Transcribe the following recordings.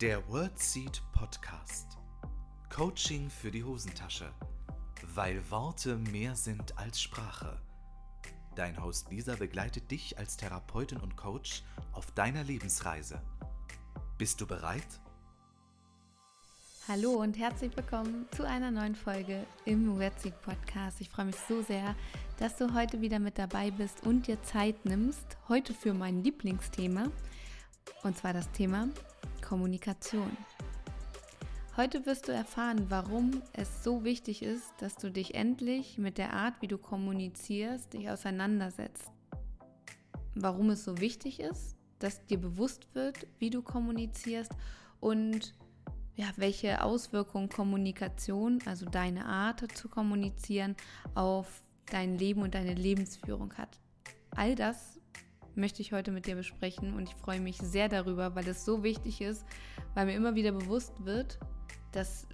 Der WordSeed Podcast. Coaching für die Hosentasche. Weil Worte mehr sind als Sprache. Dein Host Lisa begleitet dich als Therapeutin und Coach auf deiner Lebensreise. Bist du bereit? Hallo und herzlich willkommen zu einer neuen Folge im WordSeed Podcast. Ich freue mich so sehr, dass du heute wieder mit dabei bist und dir Zeit nimmst, heute für mein Lieblingsthema, und zwar das Thema Kommunikation. Heute wirst du erfahren, warum es so wichtig ist, dass du dich endlich mit der Art, wie du kommunizierst, dich auseinandersetzt. Warum es so wichtig ist, dass dir bewusst wird, wie du kommunizierst und ja, welche Auswirkungen Kommunikation, also deine Art zu kommunizieren, auf dein Leben und deine Lebensführung hat. All das möchte ich heute mit dir besprechen und ich freue mich sehr darüber, weil es so wichtig ist, weil mir immer wieder bewusst wird, dass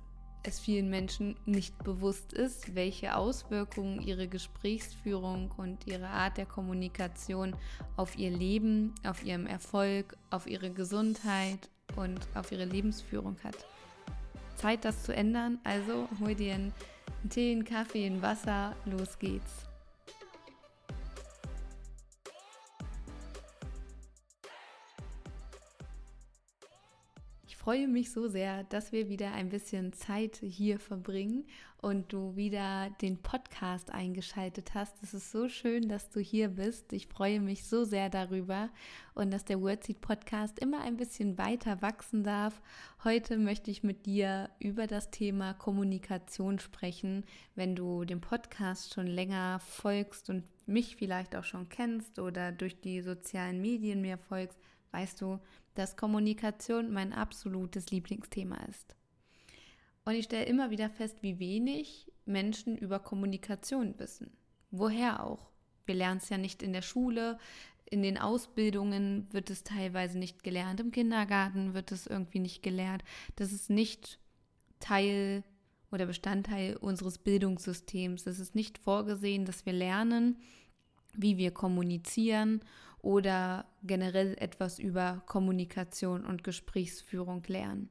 es vielen Menschen nicht bewusst ist, welche Auswirkungen ihre Gesprächsführung und ihre Art der Kommunikation auf ihr Leben, auf ihrem Erfolg, auf ihre Gesundheit und auf ihre Lebensführung hat. Zeit, das zu ändern, also hol dir einen Tee, einen Kaffee, ein Wasser, los geht's. Freue mich so sehr, dass wir wieder ein bisschen Zeit hier verbringen und du wieder den Podcast eingeschaltet hast. Es ist so schön, dass du hier bist. Ich freue mich so sehr darüber und dass der Wordseed Podcast immer ein bisschen weiter wachsen darf. Heute möchte ich mit dir über das Thema Kommunikation sprechen. Wenn du dem Podcast schon länger folgst und mich vielleicht auch schon kennst oder durch die sozialen Medien mir folgst, weißt du, dass Kommunikation mein absolutes Lieblingsthema ist. Und ich stelle immer wieder fest, wie wenig Menschen über Kommunikation wissen. Woher auch? Wir lernen es ja nicht in der Schule, in den Ausbildungen wird es teilweise nicht gelernt, im Kindergarten wird es irgendwie nicht gelehrt. Das ist nicht Teil oder Bestandteil unseres Bildungssystems. Es ist nicht vorgesehen, dass wir lernen, wie wir kommunizieren oder generell etwas über Kommunikation und Gesprächsführung lernen.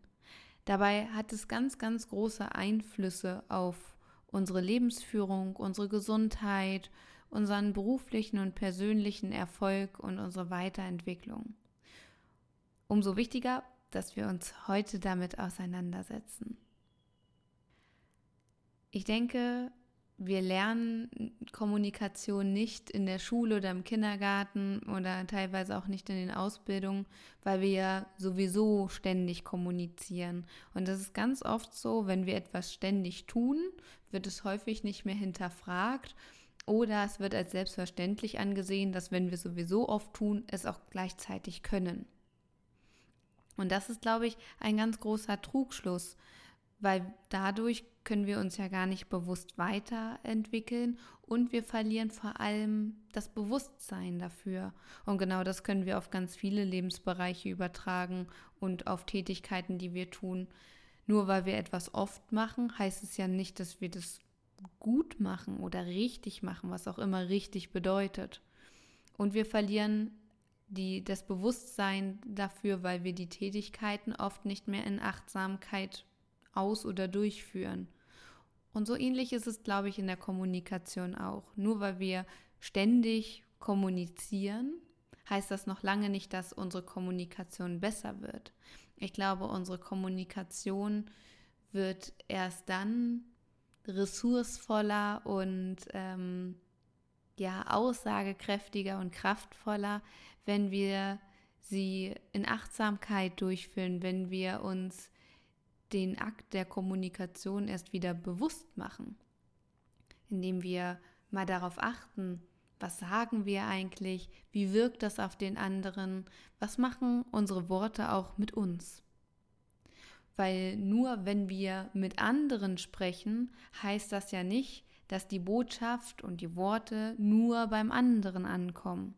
Dabei hat es ganz, ganz große Einflüsse auf unsere Lebensführung, unsere Gesundheit, unseren beruflichen und persönlichen Erfolg und unsere Weiterentwicklung. Umso wichtiger, dass wir uns heute damit auseinandersetzen. Ich denke, wir lernen Kommunikation nicht in der Schule oder im Kindergarten oder teilweise auch nicht in den Ausbildungen, weil wir ja sowieso ständig kommunizieren. Und das ist ganz oft so, wenn wir etwas ständig tun, wird es häufig nicht mehr hinterfragt oder es wird als selbstverständlich angesehen, dass wenn wir sowieso oft tun, es auch gleichzeitig können. Und das ist, glaube ich, ein ganz großer Trugschluss, weil dadurch können wir uns ja gar nicht bewusst weiterentwickeln und wir verlieren vor allem das Bewusstsein dafür. Und genau das können wir auf ganz viele Lebensbereiche übertragen und auf Tätigkeiten, die wir tun. Nur weil wir etwas oft machen, heißt es ja nicht, dass wir das gut machen oder richtig machen, was auch immer richtig bedeutet. Und wir verlieren die, das Bewusstsein dafür, weil wir die Tätigkeiten oft nicht mehr in Achtsamkeit aus- oder durchführen. Und so ähnlich ist es, glaube ich, in der Kommunikation auch. Nur weil wir ständig kommunizieren, heißt das noch lange nicht, dass unsere Kommunikation besser wird. Ich glaube, unsere Kommunikation wird erst dann ressourcevoller und ähm, ja aussagekräftiger und kraftvoller, wenn wir sie in Achtsamkeit durchführen, wenn wir uns den Akt der Kommunikation erst wieder bewusst machen, indem wir mal darauf achten, was sagen wir eigentlich, wie wirkt das auf den anderen, was machen unsere Worte auch mit uns. Weil nur wenn wir mit anderen sprechen, heißt das ja nicht, dass die Botschaft und die Worte nur beim anderen ankommen.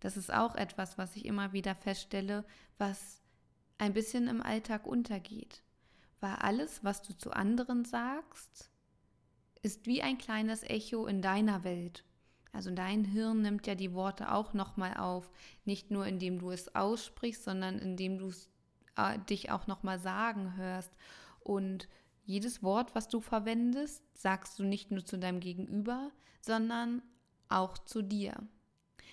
Das ist auch etwas, was ich immer wieder feststelle, was ein bisschen im Alltag untergeht weil alles, was du zu anderen sagst, ist wie ein kleines Echo in deiner Welt. Also dein Hirn nimmt ja die Worte auch nochmal auf, nicht nur indem du es aussprichst, sondern indem du äh, dich auch nochmal sagen hörst. Und jedes Wort, was du verwendest, sagst du nicht nur zu deinem Gegenüber, sondern auch zu dir.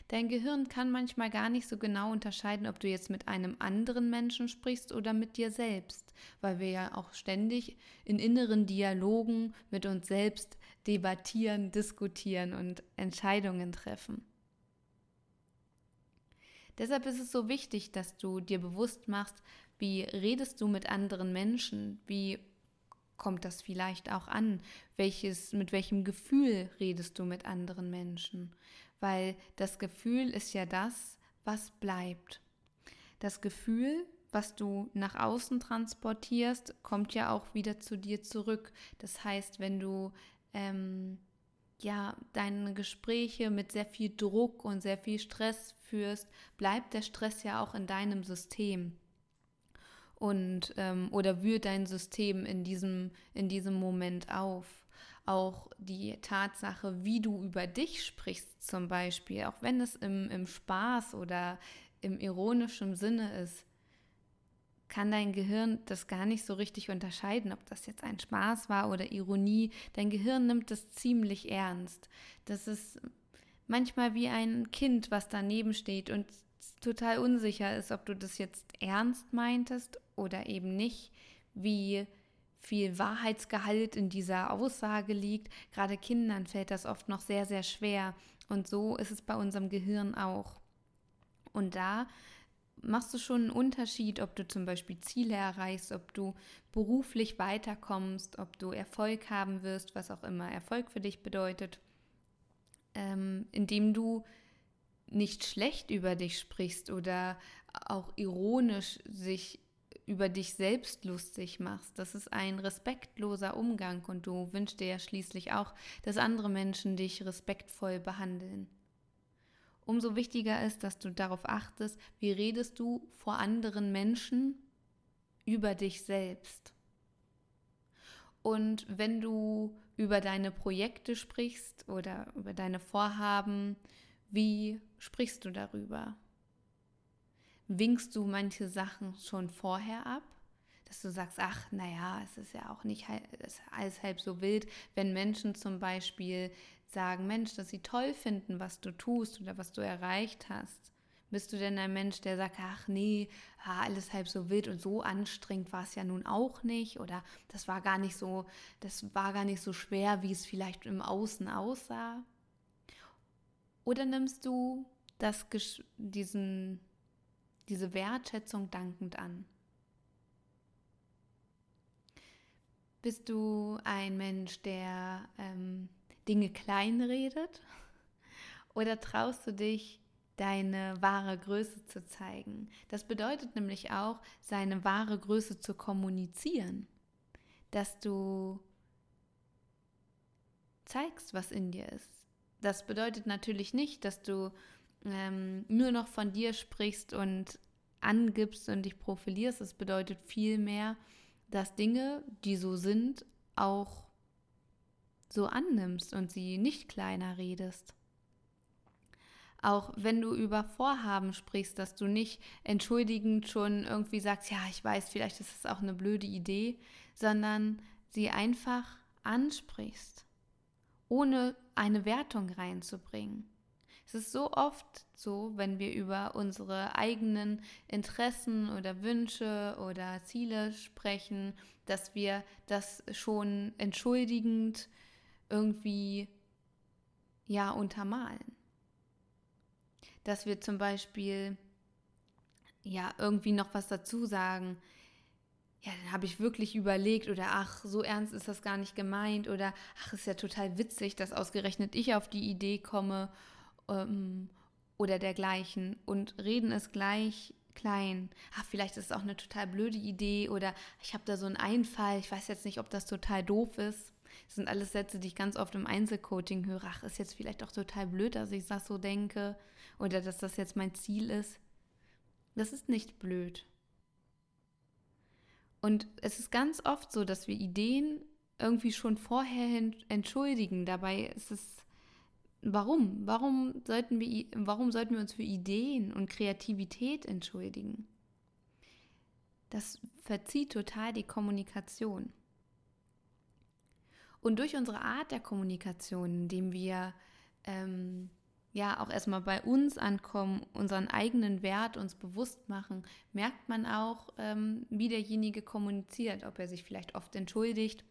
Dein Gehirn kann manchmal gar nicht so genau unterscheiden, ob du jetzt mit einem anderen Menschen sprichst oder mit dir selbst, weil wir ja auch ständig in inneren Dialogen mit uns selbst debattieren, diskutieren und Entscheidungen treffen. Deshalb ist es so wichtig, dass du dir bewusst machst, wie redest du mit anderen Menschen, wie kommt das vielleicht auch an, welches mit welchem Gefühl redest du mit anderen Menschen, weil das Gefühl ist ja das, was bleibt. Das Gefühl, was du nach außen transportierst, kommt ja auch wieder zu dir zurück. Das heißt, wenn du ähm, ja deine Gespräche mit sehr viel Druck und sehr viel Stress führst, bleibt der Stress ja auch in deinem System und ähm, oder wühlt dein System in diesem in diesem Moment auf. Auch die Tatsache, wie du über dich sprichst, zum Beispiel, auch wenn es im, im Spaß oder im ironischen Sinne ist, kann dein Gehirn das gar nicht so richtig unterscheiden, ob das jetzt ein Spaß war oder Ironie. Dein Gehirn nimmt das ziemlich ernst. Das ist manchmal wie ein Kind, was daneben steht und total unsicher ist, ob du das jetzt ernst meintest oder eben nicht, wie viel Wahrheitsgehalt in dieser Aussage liegt. Gerade Kindern fällt das oft noch sehr, sehr schwer. Und so ist es bei unserem Gehirn auch. Und da machst du schon einen Unterschied, ob du zum Beispiel Ziele erreichst, ob du beruflich weiterkommst, ob du Erfolg haben wirst, was auch immer Erfolg für dich bedeutet, ähm, indem du nicht schlecht über dich sprichst oder auch ironisch sich über dich selbst lustig machst. Das ist ein respektloser Umgang und du wünschst dir ja schließlich auch, dass andere Menschen dich respektvoll behandeln. Umso wichtiger ist, dass du darauf achtest, wie redest du vor anderen Menschen über dich selbst. Und wenn du über deine Projekte sprichst oder über deine Vorhaben, wie sprichst du darüber? Winkst du manche Sachen schon vorher ab? Dass du sagst, ach, naja, es ist ja auch nicht alles halb so wild, wenn Menschen zum Beispiel sagen, Mensch, dass sie toll finden, was du tust oder was du erreicht hast? Bist du denn ein Mensch, der sagt, ach nee, alles halb so wild und so anstrengend war es ja nun auch nicht oder das war gar nicht so, das war gar nicht so schwer, wie es vielleicht im Außen aussah? Oder nimmst du das, diesen, diese Wertschätzung dankend an? Bist du ein Mensch, der ähm, Dinge kleinredet? Oder traust du dich, deine wahre Größe zu zeigen? Das bedeutet nämlich auch, seine wahre Größe zu kommunizieren. Dass du zeigst, was in dir ist. Das bedeutet natürlich nicht, dass du ähm, nur noch von dir sprichst und angibst und dich profilierst. Es bedeutet vielmehr, dass Dinge, die so sind, auch so annimmst und sie nicht kleiner redest. Auch wenn du über Vorhaben sprichst, dass du nicht entschuldigend schon irgendwie sagst, ja, ich weiß, vielleicht ist es auch eine blöde Idee, sondern sie einfach ansprichst, ohne eine Wertung reinzubringen. Es ist so oft so, wenn wir über unsere eigenen Interessen oder Wünsche oder Ziele sprechen, dass wir das schon entschuldigend irgendwie ja untermalen. Dass wir zum Beispiel ja irgendwie noch was dazu sagen. Ja, dann habe ich wirklich überlegt oder ach, so ernst ist das gar nicht gemeint oder ach, ist ja total witzig, dass ausgerechnet ich auf die Idee komme ähm, oder dergleichen und reden es gleich klein. Ach, vielleicht ist es auch eine total blöde Idee oder ich habe da so einen Einfall, ich weiß jetzt nicht, ob das total doof ist. Das sind alles Sätze, die ich ganz oft im Einzelcoaching höre. Ach, ist jetzt vielleicht auch total blöd, dass ich das so denke oder dass das jetzt mein Ziel ist. Das ist nicht blöd. Und es ist ganz oft so, dass wir Ideen irgendwie schon vorher entschuldigen. Dabei ist es, warum? Warum sollten wir, warum sollten wir uns für Ideen und Kreativität entschuldigen? das verzieht total die Kommunikation. Und durch unsere Art der Kommunikation, indem wir ähm, ja auch erstmal bei uns ankommen, unseren eigenen Wert uns bewusst machen, merkt man auch, ähm, wie derjenige kommuniziert, ob er sich vielleicht oft entschuldigt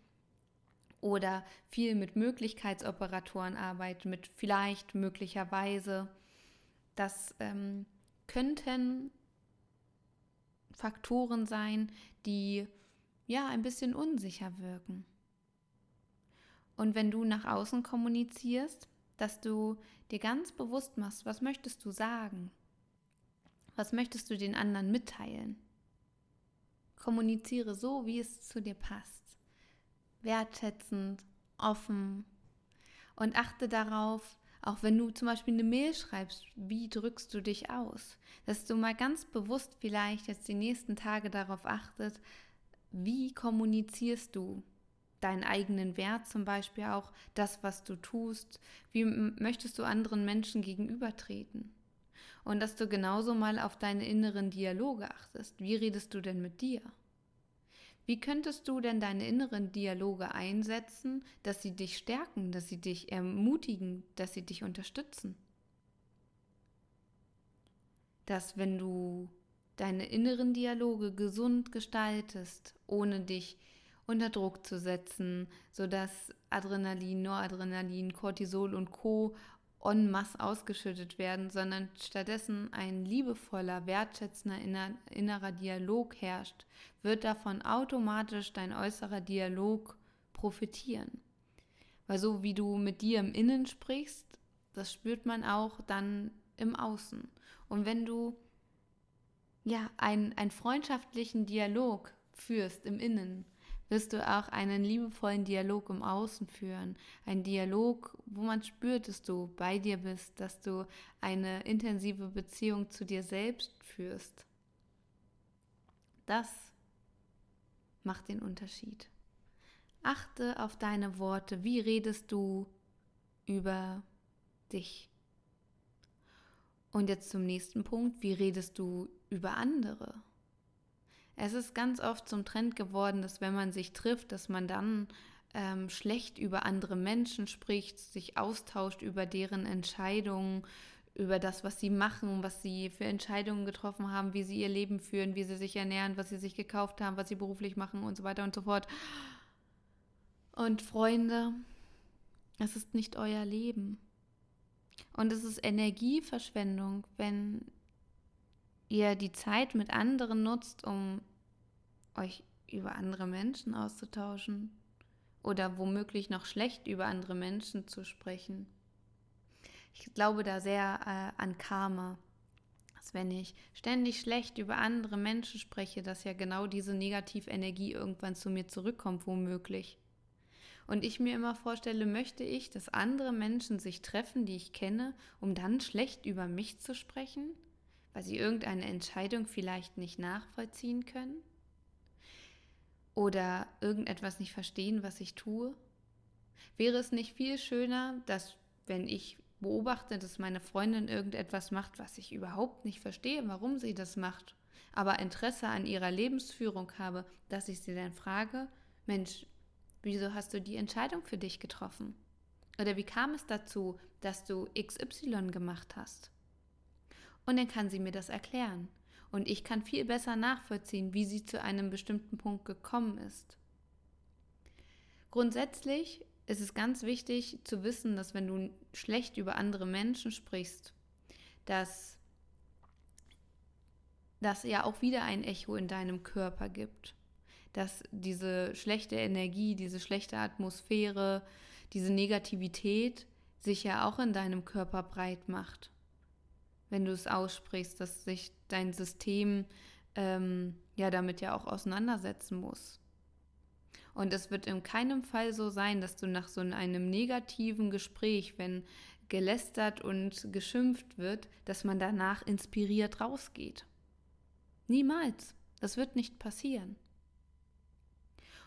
oder viel mit Möglichkeitsoperatoren arbeitet, mit vielleicht, möglicherweise. Das ähm, könnten Faktoren sein, die ja ein bisschen unsicher wirken. Und wenn du nach außen kommunizierst, dass du dir ganz bewusst machst, was möchtest du sagen? Was möchtest du den anderen mitteilen? Kommuniziere so, wie es zu dir passt. Wertschätzend, offen und achte darauf, auch wenn du zum Beispiel eine Mail schreibst, wie drückst du dich aus? Dass du mal ganz bewusst vielleicht jetzt die nächsten Tage darauf achtet, wie kommunizierst du deinen eigenen Wert zum Beispiel auch, das, was du tust, wie möchtest du anderen Menschen gegenübertreten? Und dass du genauso mal auf deine inneren Dialoge achtest. Wie redest du denn mit dir? Wie könntest du denn deine inneren Dialoge einsetzen, dass sie dich stärken, dass sie dich ermutigen, dass sie dich unterstützen? Dass wenn du deine inneren Dialoge gesund gestaltest, ohne dich unter Druck zu setzen, sodass Adrenalin, Noradrenalin, Cortisol und Co. en masse ausgeschüttet werden, sondern stattdessen ein liebevoller, wertschätzender innerer Dialog herrscht, wird davon automatisch dein äußerer Dialog profitieren. Weil so wie du mit dir im Innen sprichst, das spürt man auch dann im Außen. Und wenn du ja einen, einen freundschaftlichen Dialog führst im Innen, wirst du auch einen liebevollen Dialog im Außen führen. Ein Dialog, wo man spürt, dass du bei dir bist, dass du eine intensive Beziehung zu dir selbst führst. Das macht den Unterschied. Achte auf deine Worte. Wie redest du über dich? Und jetzt zum nächsten Punkt. Wie redest du über andere? Es ist ganz oft zum Trend geworden, dass wenn man sich trifft, dass man dann ähm, schlecht über andere Menschen spricht, sich austauscht über deren Entscheidungen, über das, was sie machen, was sie für Entscheidungen getroffen haben, wie sie ihr Leben führen, wie sie sich ernähren, was sie sich gekauft haben, was sie beruflich machen und so weiter und so fort. Und Freunde, es ist nicht euer Leben. Und es ist Energieverschwendung, wenn ihr die Zeit mit anderen nutzt, um euch über andere Menschen auszutauschen oder womöglich noch schlecht über andere Menschen zu sprechen. Ich glaube da sehr äh, an Karma. Dass wenn ich ständig schlecht über andere Menschen spreche, dass ja genau diese Negativenergie irgendwann zu mir zurückkommt, womöglich. Und ich mir immer vorstelle, möchte ich, dass andere Menschen sich treffen, die ich kenne, um dann schlecht über mich zu sprechen? weil sie irgendeine Entscheidung vielleicht nicht nachvollziehen können oder irgendetwas nicht verstehen, was ich tue? Wäre es nicht viel schöner, dass wenn ich beobachte, dass meine Freundin irgendetwas macht, was ich überhaupt nicht verstehe, warum sie das macht, aber Interesse an ihrer Lebensführung habe, dass ich sie dann frage, Mensch, wieso hast du die Entscheidung für dich getroffen? Oder wie kam es dazu, dass du XY gemacht hast? und dann kann sie mir das erklären. Und ich kann viel besser nachvollziehen, wie sie zu einem bestimmten Punkt gekommen ist. Grundsätzlich ist es ganz wichtig zu wissen, dass wenn du schlecht über andere Menschen sprichst, dass das ja auch wieder ein Echo in deinem Körper gibt. Dass diese schlechte Energie, diese schlechte Atmosphäre, diese Negativität sich ja auch in deinem Körper breit macht wenn du es aussprichst, dass sich dein System ähm, ja damit ja auch auseinandersetzen muss. Und es wird in keinem Fall so sein, dass du nach so einem negativen Gespräch, wenn gelästert und geschimpft wird, dass man danach inspiriert rausgeht. Niemals. Das wird nicht passieren.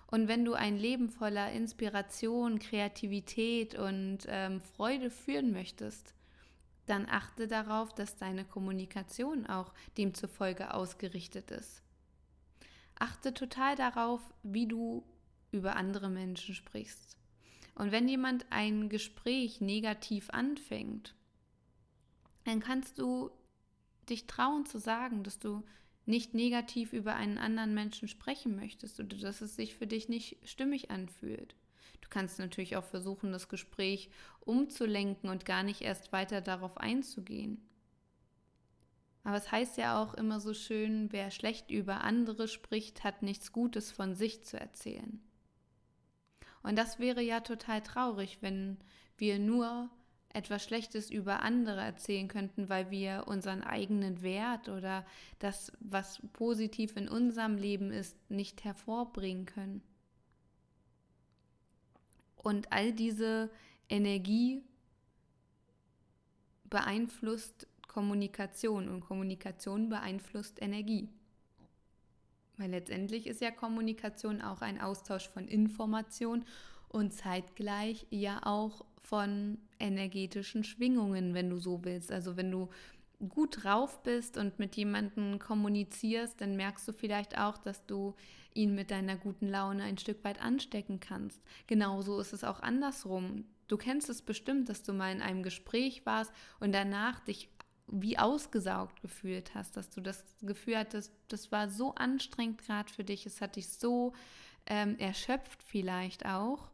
Und wenn du ein Leben voller Inspiration, Kreativität und ähm, Freude führen möchtest, dann achte darauf, dass deine Kommunikation auch demzufolge ausgerichtet ist. Achte total darauf, wie du über andere Menschen sprichst. Und wenn jemand ein Gespräch negativ anfängt, dann kannst du dich trauen zu sagen, dass du nicht negativ über einen anderen Menschen sprechen möchtest oder dass es sich für dich nicht stimmig anfühlt. Du kannst natürlich auch versuchen, das Gespräch umzulenken und gar nicht erst weiter darauf einzugehen. Aber es heißt ja auch immer so schön, wer schlecht über andere spricht, hat nichts Gutes von sich zu erzählen. Und das wäre ja total traurig, wenn wir nur etwas Schlechtes über andere erzählen könnten, weil wir unseren eigenen Wert oder das, was positiv in unserem Leben ist, nicht hervorbringen können. Und all diese Energie beeinflusst Kommunikation und Kommunikation beeinflusst Energie. Weil letztendlich ist ja Kommunikation auch ein Austausch von Information und zeitgleich ja auch von energetischen Schwingungen, wenn du so willst. Also wenn du gut drauf bist und mit jemandem kommunizierst, dann merkst du vielleicht auch, dass du ihn mit deiner guten Laune ein Stück weit anstecken kannst. Genauso ist es auch andersrum. Du kennst es bestimmt, dass du mal in einem Gespräch warst und danach dich wie ausgesaugt gefühlt hast, dass du das Gefühl hattest, das war so anstrengend gerade für dich, es hat dich so ähm, erschöpft vielleicht auch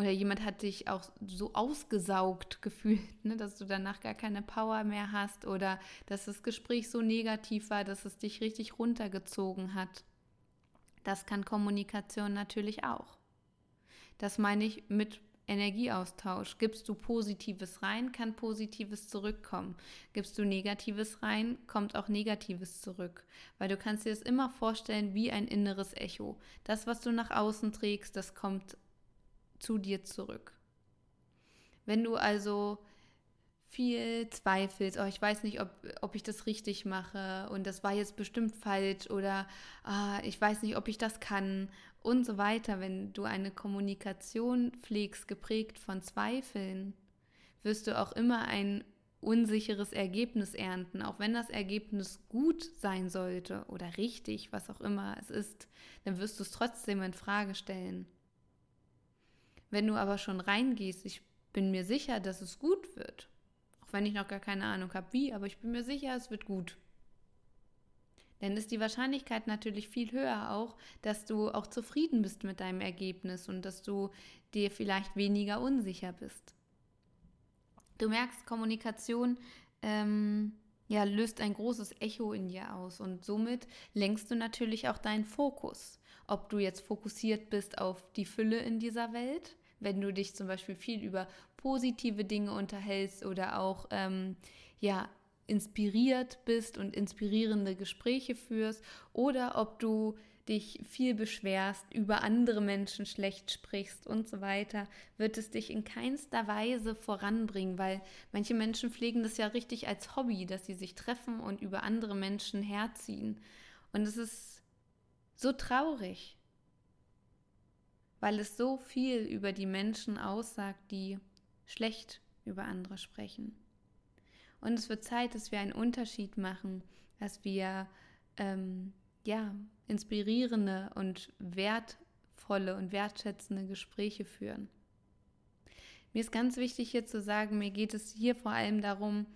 oder jemand hat dich auch so ausgesaugt gefühlt, ne, dass du danach gar keine Power mehr hast oder dass das Gespräch so negativ war, dass es dich richtig runtergezogen hat. Das kann Kommunikation natürlich auch. Das meine ich mit Energieaustausch. Gibst du Positives rein, kann Positives zurückkommen. Gibst du Negatives rein, kommt auch Negatives zurück. Weil du kannst dir das immer vorstellen wie ein inneres Echo. Das, was du nach außen trägst, das kommt zu dir zurück. Wenn du also viel zweifelst, oh, ich weiß nicht, ob, ob ich das richtig mache und das war jetzt bestimmt falsch oder ah, ich weiß nicht, ob ich das kann und so weiter, wenn du eine Kommunikation pflegst, geprägt von Zweifeln, wirst du auch immer ein unsicheres Ergebnis ernten, auch wenn das Ergebnis gut sein sollte oder richtig, was auch immer es ist, dann wirst du es trotzdem in Frage stellen. Wenn du aber schon reingehst, ich bin mir sicher, dass es gut wird, auch wenn ich noch gar keine Ahnung habe, wie, aber ich bin mir sicher, es wird gut. Dann ist die Wahrscheinlichkeit natürlich viel höher auch, dass du auch zufrieden bist mit deinem Ergebnis und dass du dir vielleicht weniger unsicher bist. Du merkst, Kommunikation ähm, ja, löst ein großes Echo in dir aus und somit lenkst du natürlich auch deinen Fokus. Ob du jetzt fokussiert bist auf die Fülle in dieser Welt wenn du dich zum Beispiel viel über positive Dinge unterhältst oder auch ähm, ja inspiriert bist und inspirierende Gespräche führst oder ob du dich viel beschwerst, über andere Menschen schlecht sprichst und so weiter, wird es dich in keinster Weise voranbringen, weil manche Menschen pflegen das ja richtig als Hobby, dass sie sich treffen und über andere Menschen herziehen. Und es ist so traurig weil es so viel über die Menschen aussagt, die schlecht über andere sprechen. Und es wird Zeit, dass wir einen Unterschied machen, dass wir ähm, ja inspirierende und wertvolle und wertschätzende Gespräche führen. Mir ist ganz wichtig hier zu sagen, mir geht es hier vor allem darum,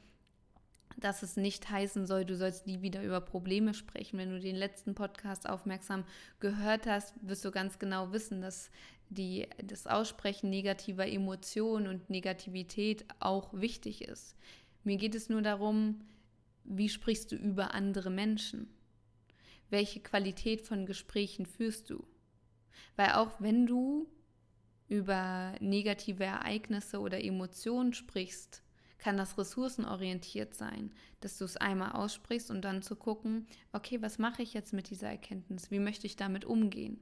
dass es nicht heißen soll, du sollst nie wieder über Probleme sprechen. Wenn du den letzten Podcast aufmerksam gehört hast, wirst du ganz genau wissen, dass die, das Aussprechen negativer Emotionen und Negativität auch wichtig ist. Mir geht es nur darum, wie sprichst du über andere Menschen? Welche Qualität von Gesprächen führst du? Weil auch wenn du über negative Ereignisse oder Emotionen sprichst, kann das ressourcenorientiert sein, dass du es einmal aussprichst und dann zu gucken, okay, was mache ich jetzt mit dieser Erkenntnis? Wie möchte ich damit umgehen?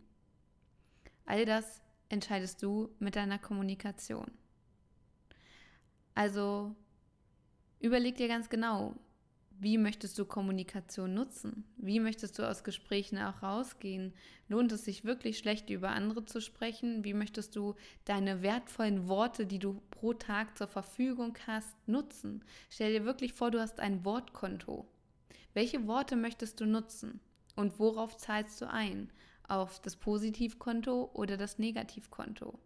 All das entscheidest du mit deiner Kommunikation. Also überleg dir ganz genau, wie möchtest du Kommunikation nutzen? Wie möchtest du aus Gesprächen auch rausgehen? Lohnt es sich wirklich schlecht über andere zu sprechen? Wie möchtest du deine wertvollen Worte, die du pro Tag zur Verfügung hast, nutzen? Stell dir wirklich vor, du hast ein Wortkonto. Welche Worte möchtest du nutzen? Und worauf zahlst du ein? Auf das Positivkonto oder das Negativkonto?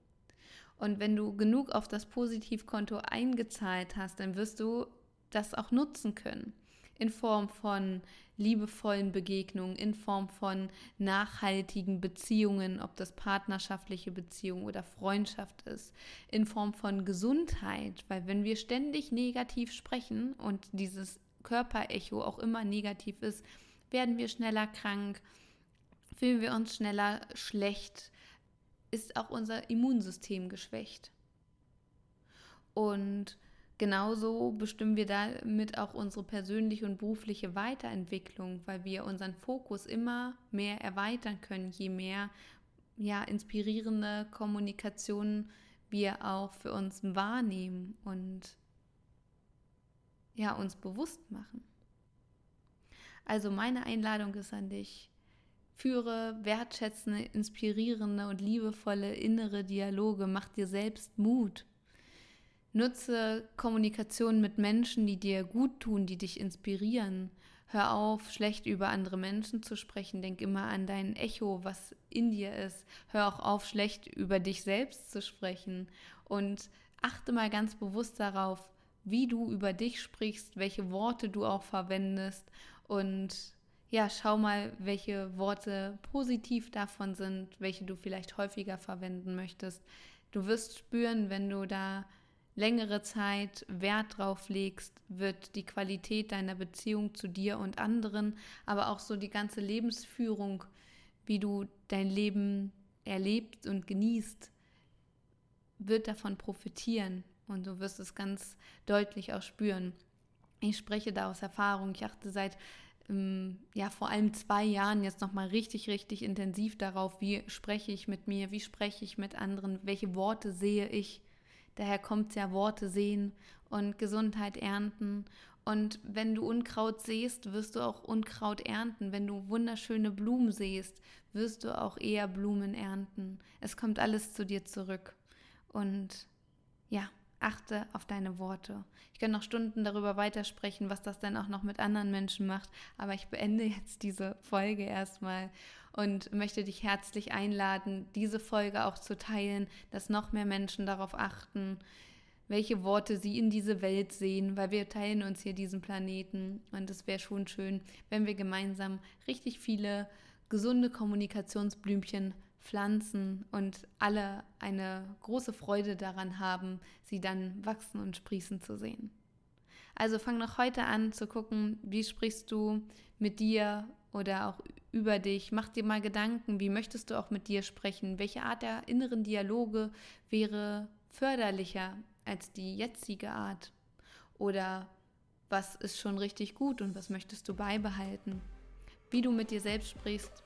Und wenn du genug auf das Positivkonto eingezahlt hast, dann wirst du das auch nutzen können. In Form von liebevollen Begegnungen, in Form von nachhaltigen Beziehungen, ob das partnerschaftliche Beziehung oder Freundschaft ist, in Form von Gesundheit, weil wenn wir ständig negativ sprechen und dieses Körperecho auch immer negativ ist, werden wir schneller krank, fühlen wir uns schneller schlecht, ist auch unser Immunsystem geschwächt. Und genauso bestimmen wir damit auch unsere persönliche und berufliche Weiterentwicklung, weil wir unseren Fokus immer mehr erweitern können, je mehr ja, inspirierende Kommunikation wir auch für uns wahrnehmen und ja, uns bewusst machen. Also meine Einladung ist an dich, Führe wertschätzende, inspirierende und liebevolle innere Dialoge. Mach dir selbst Mut. Nutze Kommunikation mit Menschen, die dir gut tun, die dich inspirieren. Hör auf, schlecht über andere Menschen zu sprechen. Denk immer an dein Echo, was in dir ist. Hör auch auf, schlecht über dich selbst zu sprechen. Und achte mal ganz bewusst darauf, wie du über dich sprichst, welche Worte du auch verwendest und ja, schau mal, welche Worte positiv davon sind, welche du vielleicht häufiger verwenden möchtest. Du wirst spüren, wenn du da längere Zeit Wert drauf legst, wird die Qualität deiner Beziehung zu dir und anderen, aber auch so die ganze Lebensführung, wie du dein Leben erlebst und genießt, wird davon profitieren und du wirst es ganz deutlich auch spüren. Ich spreche da aus Erfahrung. Ich achte seit ähm, ja vor allem zwei Jahren jetzt nochmal richtig, richtig intensiv darauf, wie spreche ich mit mir, wie spreche ich mit anderen, welche Worte sehe ich. Daher kommt es ja Worte sehen und Gesundheit ernten. Und wenn du Unkraut siehst, wirst du auch Unkraut ernten. Wenn du wunderschöne Blumen siehst, wirst du auch eher Blumen ernten. Es kommt alles zu dir zurück. Und ja, achte auf deine Worte. Ich kann noch Stunden darüber weitersprechen, was das dann auch noch mit anderen Menschen macht, aber ich beende jetzt diese Folge erstmal und möchte dich herzlich einladen, diese Folge auch zu teilen, dass noch mehr Menschen darauf achten, welche Worte sie in diese Welt sehen, weil wir teilen uns hier diesen Planeten und es wäre schon schön, wenn wir gemeinsam richtig viele gesunde Kommunikationsblümchen pflanzen und alle eine große Freude daran haben, sie dann wachsen und sprießen zu sehen. Also fang noch heute an zu gucken, wie sprichst du mit dir oder auch über dich. Mach dir mal Gedanken, wie möchtest du auch mit dir sprechen? Welche Art der inneren Dialoge wäre förderlicher als die jetzige Art? Oder was ist schon richtig gut und was möchtest du beibehalten? Wie du mit dir selbst sprichst,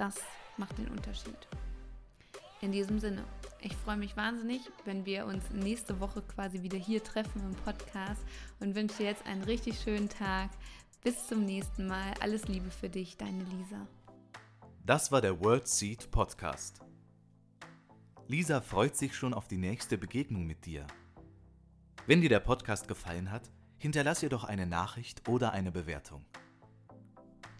das macht den Unterschied. In diesem Sinne, ich freue mich wahnsinnig, wenn wir uns nächste Woche quasi wieder hier treffen im Podcast und wünsche dir jetzt einen richtig schönen Tag. Bis zum nächsten Mal. Alles Liebe für dich, deine Lisa. Das war der World Seed Podcast. Lisa freut sich schon auf die nächste Begegnung mit dir. Wenn dir der Podcast gefallen hat, hinterlass ihr doch eine Nachricht oder eine Bewertung.